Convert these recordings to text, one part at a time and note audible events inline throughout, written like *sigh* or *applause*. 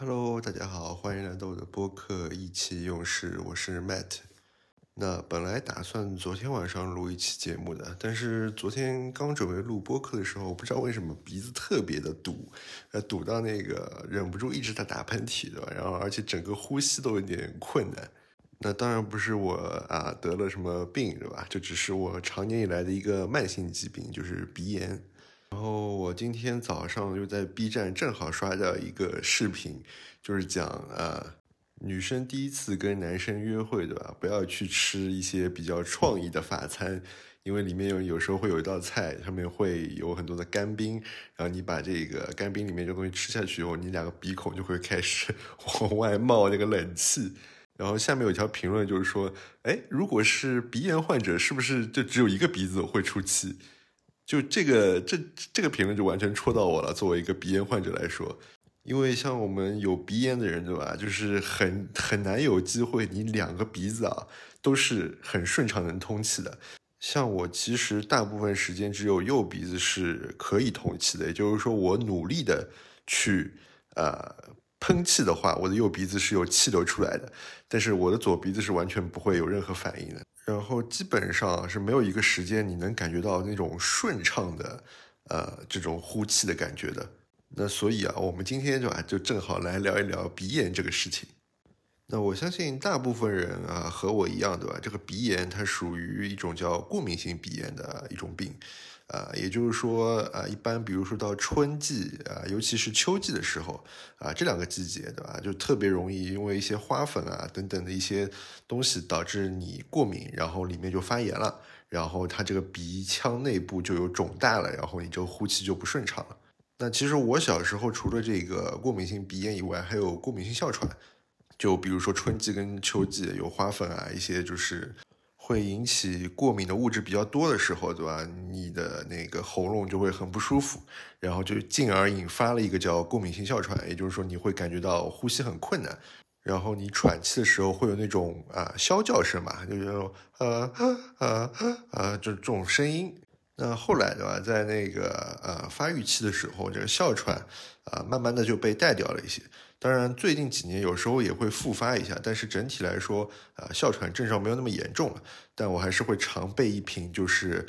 Hello，大家好，欢迎来到我的播客意气用事，我是 Matt。那本来打算昨天晚上录一期节目的，但是昨天刚准备录播客的时候，不知道为什么鼻子特别的堵，呃，堵到那个忍不住一直在打喷嚏，对吧？然后而且整个呼吸都有点困难。那当然不是我啊得了什么病，对吧？这只是我长年以来的一个慢性疾病，就是鼻炎。然后我今天早上就在 B 站正好刷到一个视频，就是讲啊，女生第一次跟男生约会，对吧？不要去吃一些比较创意的法餐，因为里面有有时候会有一道菜上面会有很多的干冰，然后你把这个干冰里面这东西吃下去以后，你两个鼻孔就会开始 *laughs* 往外冒那个冷气。然后下面有一条评论就是说，哎，如果是鼻炎患者，是不是就只有一个鼻子会出气？就这个这这个评论就完全戳到我了。作为一个鼻炎患者来说，因为像我们有鼻炎的人，对吧？就是很很难有机会，你两个鼻子啊都是很顺畅能通气的。像我其实大部分时间只有右鼻子是可以通气的，也就是说我努力的去呃喷气的话，我的右鼻子是有气流出来的，但是我的左鼻子是完全不会有任何反应的。然后基本上是没有一个时间你能感觉到那种顺畅的，呃，这种呼气的感觉的。那所以啊，我们今天就啊，就正好来聊一聊鼻炎这个事情。那我相信大部分人啊和我一样，对吧？这个鼻炎它属于一种叫过敏性鼻炎的一种病。啊，也就是说，啊，一般比如说到春季啊，尤其是秋季的时候啊，这两个季节，对吧？就特别容易因为一些花粉啊等等的一些东西导致你过敏，然后里面就发炎了，然后它这个鼻腔内部就有肿大了，然后你这个呼气就不顺畅了。那其实我小时候除了这个过敏性鼻炎以外，还有过敏性哮喘，就比如说春季跟秋季有花粉啊，一些就是。会引起过敏的物质比较多的时候，对吧？你的那个喉咙就会很不舒服，然后就进而引发了一个叫过敏性哮喘，也就是说你会感觉到呼吸很困难，然后你喘气的时候会有那种啊啸叫声嘛，就是呃呃呃就这种声音。那后来对吧，在那个呃发育期的时候，这个哮喘啊慢慢的就被带掉了一些。当然，最近几年有时候也会复发一下，但是整体来说，啊，哮喘症状没有那么严重了。但我还是会常备一瓶，就是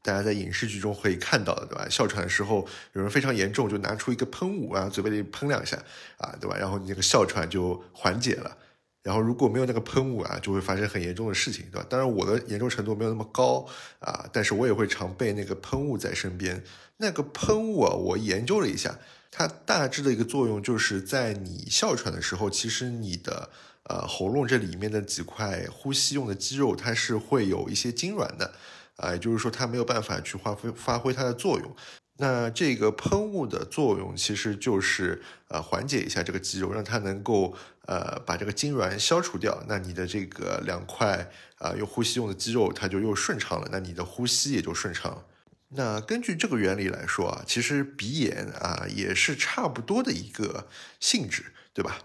大家在影视剧中可以看到的，对吧？哮喘的时候，有人非常严重，就拿出一个喷雾啊，嘴巴里喷两下，啊，对吧？然后你那个哮喘就缓解了。然后如果没有那个喷雾啊，就会发生很严重的事情，对吧？当然我的严重程度没有那么高啊，但是我也会常备那个喷雾在身边。那个喷雾啊，我研究了一下。它大致的一个作用就是在你哮喘的时候，其实你的呃喉咙这里面的几块呼吸用的肌肉，它是会有一些痉挛的，啊，也就是说它没有办法去发挥发挥它的作用。那这个喷雾的作用其实就是呃缓解一下这个肌肉，让它能够呃把这个痉挛消除掉。那你的这个两块啊用呼吸用的肌肉，它就又顺畅了，那你的呼吸也就顺畅了。那根据这个原理来说啊，其实鼻炎啊也是差不多的一个性质，对吧？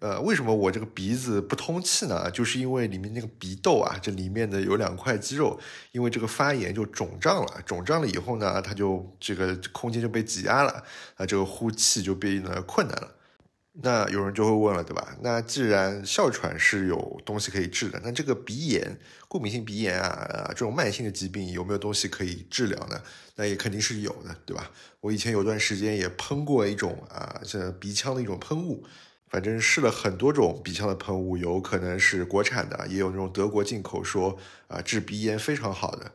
呃，为什么我这个鼻子不通气呢？就是因为里面那个鼻窦啊，这里面的有两块肌肉，因为这个发炎就肿胀了，肿胀了以后呢，它就这个空间就被挤压了，啊，这个呼气就变得困难了。那有人就会问了，对吧？那既然哮喘是有东西可以治的，那这个鼻炎、过敏性鼻炎啊这种慢性的疾病有没有东西可以治疗呢？那也肯定是有的，对吧？我以前有段时间也喷过一种啊这鼻腔的一种喷雾，反正试了很多种鼻腔的喷雾，有可能是国产的，也有那种德国进口，说啊治鼻炎非常好的。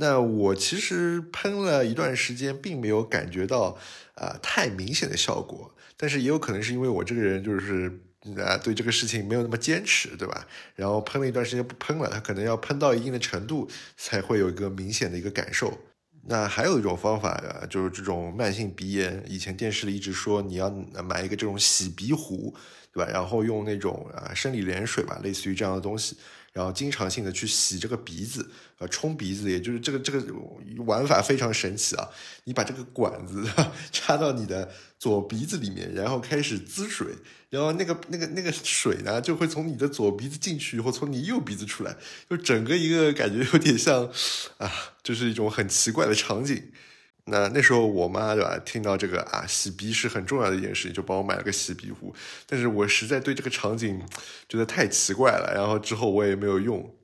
那我其实喷了一段时间，并没有感觉到啊太明显的效果。但是也有可能是因为我这个人就是啊，对这个事情没有那么坚持，对吧？然后喷了一段时间不喷了，他可能要喷到一定的程度才会有一个明显的一个感受。那还有一种方法啊，就是这种慢性鼻炎，以前电视里一直说你要买一个这种洗鼻壶，对吧？然后用那种啊生理盐水吧，类似于这样的东西。然后经常性的去洗这个鼻子，呃，冲鼻子，也就是这个这个玩法非常神奇啊！你把这个管子 *laughs* 插到你的左鼻子里面，然后开始滋水，然后那个那个那个水呢，就会从你的左鼻子进去，以后从你右鼻子出来，就整个一个感觉有点像啊，就是一种很奇怪的场景。那那时候我妈对吧，听到这个啊，洗鼻是很重要的一件事情，就帮我买了个洗鼻壶。但是我实在对这个场景觉得太奇怪了，然后之后我也没有用。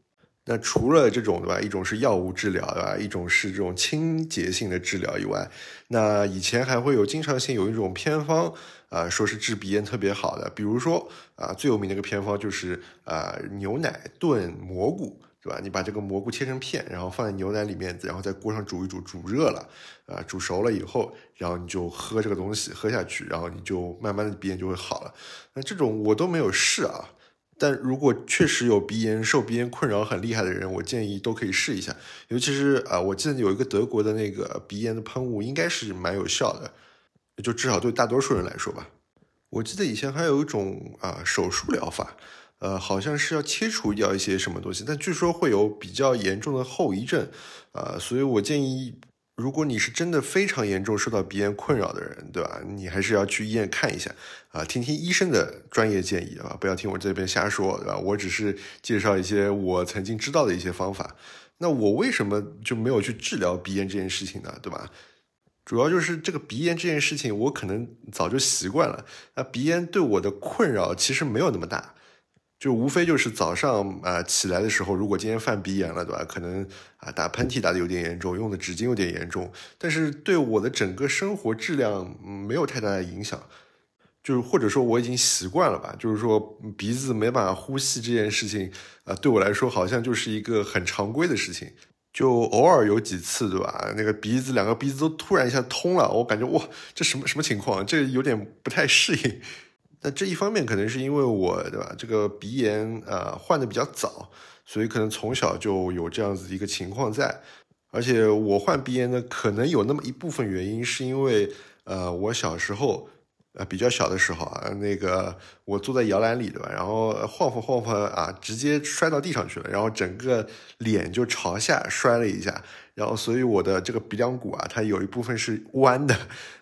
那除了这种对吧，一种是药物治疗对吧，一种是这种清洁性的治疗以外，那以前还会有经常性有一种偏方啊，说是治鼻炎特别好的，比如说啊，最有名的一个偏方就是啊，牛奶炖蘑菇。对吧？你把这个蘑菇切成片，然后放在牛奶里面，然后在锅上煮一煮，煮热了，啊，煮熟了以后，然后你就喝这个东西，喝下去，然后你就慢慢的鼻炎就会好了。那这种我都没有试啊，但如果确实有鼻炎、受鼻炎困扰很厉害的人，我建议都可以试一下。尤其是啊，我记得有一个德国的那个鼻炎的喷雾，应该是蛮有效的，就至少对大多数人来说吧。我记得以前还有一种啊手术疗法。呃，好像是要切除掉一些什么东西，但据说会有比较严重的后遗症，啊，所以我建议，如果你是真的非常严重受到鼻炎困扰的人，对吧？你还是要去医院看一下，啊，听听医生的专业建议啊，不要听我这边瞎说，对吧？我只是介绍一些我曾经知道的一些方法。那我为什么就没有去治疗鼻炎这件事情呢？对吧？主要就是这个鼻炎这件事情，我可能早就习惯了，那鼻炎对我的困扰其实没有那么大。就无非就是早上啊起来的时候，如果今天犯鼻炎了，对吧？可能啊打喷嚏打的有点严重，用的纸巾有点严重，但是对我的整个生活质量没有太大的影响。就是或者说我已经习惯了吧，就是说鼻子没办法呼吸这件事情啊，对我来说好像就是一个很常规的事情。就偶尔有几次，对吧？那个鼻子两个鼻子都突然一下通了，我感觉哇，这什么什么情况？这有点不太适应。那这一方面可能是因为我对吧，这个鼻炎呃患的比较早，所以可能从小就有这样子一个情况在，而且我患鼻炎呢，可能有那么一部分原因是因为呃我小时候呃比较小的时候啊，那个我坐在摇篮里对吧，然后晃晃晃晃啊，直接摔到地上去了，然后整个脸就朝下摔了一下，然后所以我的这个鼻梁骨啊，它有一部分是弯的，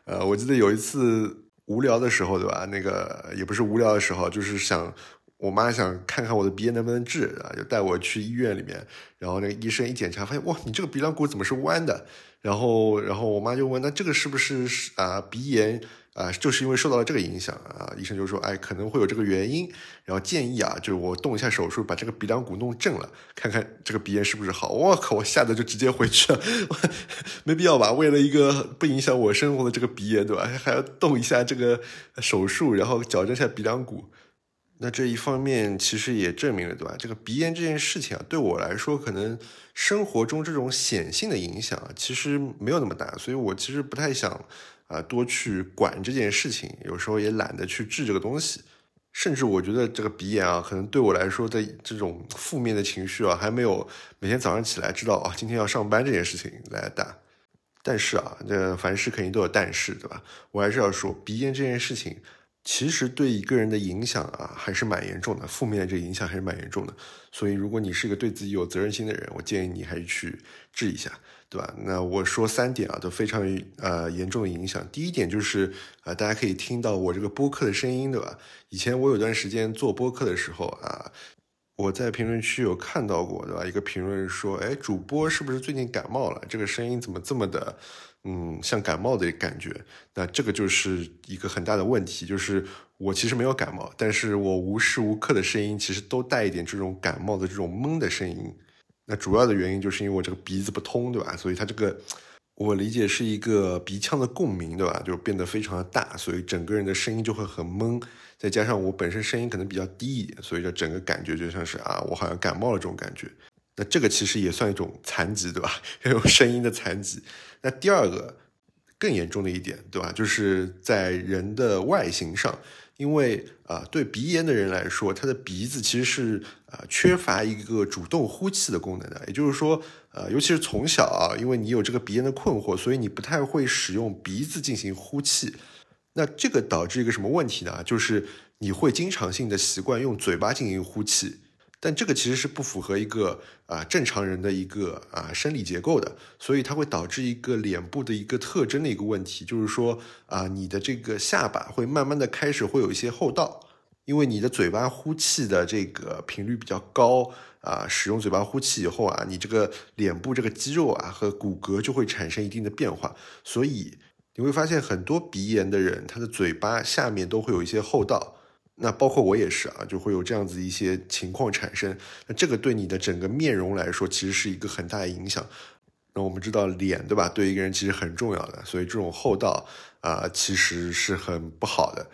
呃，我记得有一次。无聊的时候，对吧？那个也不是无聊的时候，就是想我妈想看看我的鼻炎能不能治啊，就带我去医院里面。然后那个医生一检查，发现哇，你这个鼻梁骨怎么是弯的？然后，然后我妈就问，那这个是不是啊鼻炎？啊，就是因为受到了这个影响啊，医生就说，哎，可能会有这个原因，然后建议啊，就是我动一下手术，把这个鼻梁骨弄正了，看看这个鼻炎是不是好。我靠，我吓得就直接回去了，*laughs* 没必要吧？为了一个不影响我生活的这个鼻炎，对吧？*laughs* 还要动一下这个手术，然后矫正一下鼻梁骨。那这一方面其实也证明了，对吧？这个鼻炎这件事情啊，对我来说，可能生活中这种显性的影响啊，其实没有那么大，所以我其实不太想。啊，多去管这件事情，有时候也懒得去治这个东西，甚至我觉得这个鼻炎啊，可能对我来说的这种负面的情绪啊，还没有每天早上起来知道啊，今天要上班这件事情来大。但是啊，这凡事肯定都有但是，对吧？我还是要说，鼻炎这件事情其实对一个人的影响啊，还是蛮严重的，负面的这个影响还是蛮严重的。所以，如果你是一个对自己有责任心的人，我建议你还是去治一下。对吧？那我说三点啊，都非常呃严重的影响。第一点就是啊，大家可以听到我这个播客的声音，对吧？以前我有段时间做播客的时候啊，我在评论区有看到过，对吧？一个评论说，哎，主播是不是最近感冒了？这个声音怎么这么的，嗯，像感冒的感觉？那这个就是一个很大的问题，就是我其实没有感冒，但是我无时无刻的声音其实都带一点这种感冒的这种闷的声音。那主要的原因就是因为我这个鼻子不通，对吧？所以它这个，我理解是一个鼻腔的共鸣，对吧？就变得非常的大，所以整个人的声音就会很闷。再加上我本身声音可能比较低一点，所以这整个感觉就像是啊，我好像感冒了这种感觉。那这个其实也算一种残疾，对吧？*laughs* 这种声音的残疾。那第二个更严重的一点，对吧？就是在人的外形上。因为啊，对鼻炎的人来说，他的鼻子其实是啊缺乏一个主动呼气的功能的。也就是说，呃，尤其是从小啊，因为你有这个鼻炎的困惑，所以你不太会使用鼻子进行呼气。那这个导致一个什么问题呢？就是你会经常性的习惯用嘴巴进行呼气。但这个其实是不符合一个啊正常人的一个啊生理结构的，所以它会导致一个脸部的一个特征的一个问题，就是说啊你的这个下巴会慢慢的开始会有一些后倒，因为你的嘴巴呼气的这个频率比较高啊，使用嘴巴呼气以后啊，你这个脸部这个肌肉啊和骨骼就会产生一定的变化，所以你会发现很多鼻炎的人，他的嘴巴下面都会有一些后道。那包括我也是啊，就会有这样子一些情况产生。那这个对你的整个面容来说，其实是一个很大的影响。那我们知道脸对吧，对一个人其实很重要的，所以这种厚道啊，其实是很不好的。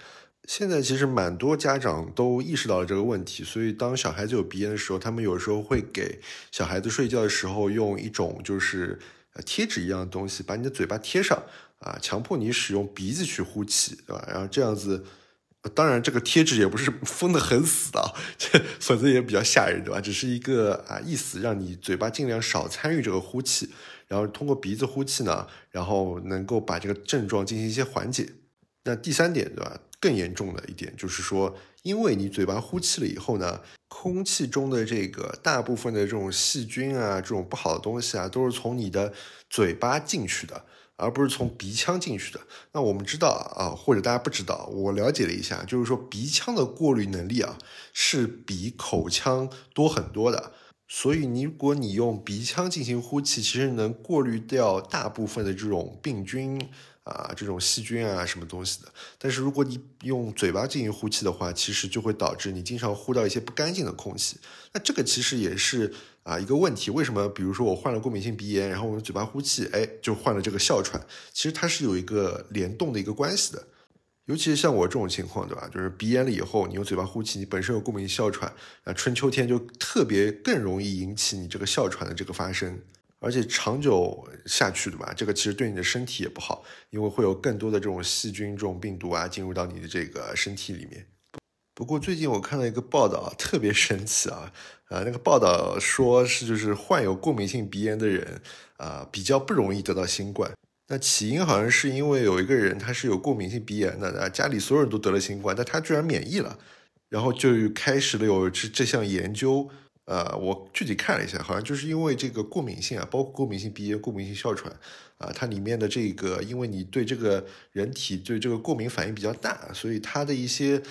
现在其实蛮多家长都意识到了这个问题，所以当小孩子有鼻炎的时候，他们有时候会给小孩子睡觉的时候用一种就是呃贴纸一样的东西，把你的嘴巴贴上啊，强迫你使用鼻子去呼气，对吧？然后这样子。当然，这个贴纸也不是 *laughs* 封的很死的，这 *laughs* 否则也比较吓人，对吧？只是一个啊意思，让你嘴巴尽量少参与这个呼气，然后通过鼻子呼气呢，然后能够把这个症状进行一些缓解。那第三点，对吧？更严重的一点就是说，因为你嘴巴呼气了以后呢，空气中的这个大部分的这种细菌啊，这种不好的东西啊，都是从你的嘴巴进去的。而不是从鼻腔进去的。那我们知道啊，或者大家不知道，我了解了一下，就是说鼻腔的过滤能力啊，是比口腔多很多的。所以，你如果你用鼻腔进行呼气，其实能过滤掉大部分的这种病菌。啊，这种细菌啊，什么东西的？但是如果你用嘴巴进行呼气的话，其实就会导致你经常呼到一些不干净的空气。那这个其实也是啊一个问题。为什么？比如说我患了过敏性鼻炎，然后我用嘴巴呼气，哎，就患了这个哮喘。其实它是有一个联动的一个关系的。尤其是像我这种情况，对吧？就是鼻炎了以后，你用嘴巴呼气，你本身有过敏性哮喘，啊，春秋天就特别更容易引起你这个哮喘的这个发生。而且长久下去的吧，这个其实对你的身体也不好，因为会有更多的这种细菌、这种病毒啊进入到你的这个身体里面。不过最近我看到一个报道啊，特别神奇啊，呃，那个报道说是就是患有过敏性鼻炎的人啊比较不容易得到新冠。那起因好像是因为有一个人他是有过敏性鼻炎的，家里所有人都得了新冠，但他居然免疫了，然后就开始了有这这项研究。呃，我具体看了一下，好像就是因为这个过敏性啊，包括过敏性鼻炎、过敏性哮喘啊，它里面的这个，因为你对这个人体对这个过敏反应比较大，所以它的一些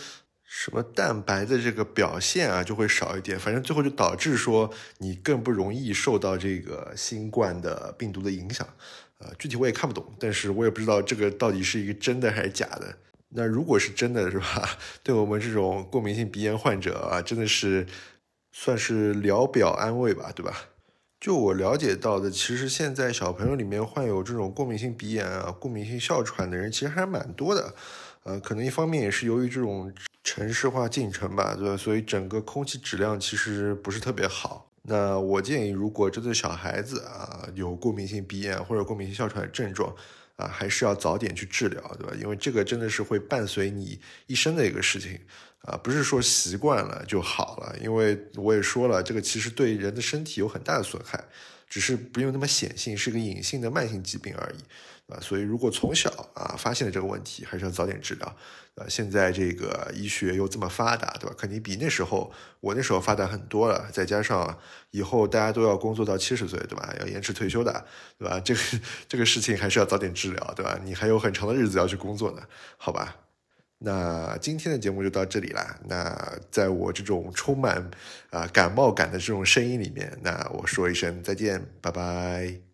什么蛋白的这个表现啊就会少一点。反正最后就导致说你更不容易受到这个新冠的病毒的影响。呃，具体我也看不懂，但是我也不知道这个到底是一个真的还是假的。那如果是真的，是吧？*laughs* 对我们这种过敏性鼻炎患者啊，真的是。算是聊表安慰吧，对吧？就我了解到的，其实现在小朋友里面患有这种过敏性鼻炎啊、过敏性哮喘的人，其实还蛮多的。呃，可能一方面也是由于这种城市化进程吧，对吧？所以整个空气质量其实不是特别好。那我建议，如果这对小孩子啊有过敏性鼻炎或者过敏性哮喘的症状，啊，还是要早点去治疗，对吧？因为这个真的是会伴随你一生的一个事情。啊，不是说习惯了就好了，因为我也说了，这个其实对人的身体有很大的损害，只是不用那么显性，是个隐性的慢性疾病而已，啊，所以如果从小啊发现了这个问题，还是要早点治疗，啊，现在这个医学又这么发达，对吧？肯定比那时候我那时候发达很多了，再加上以后大家都要工作到七十岁，对吧？要延迟退休的，对吧？这个这个事情还是要早点治疗，对吧？你还有很长的日子要去工作呢，好吧？那今天的节目就到这里啦。那在我这种充满啊感冒感的这种声音里面，那我说一声再见，拜拜。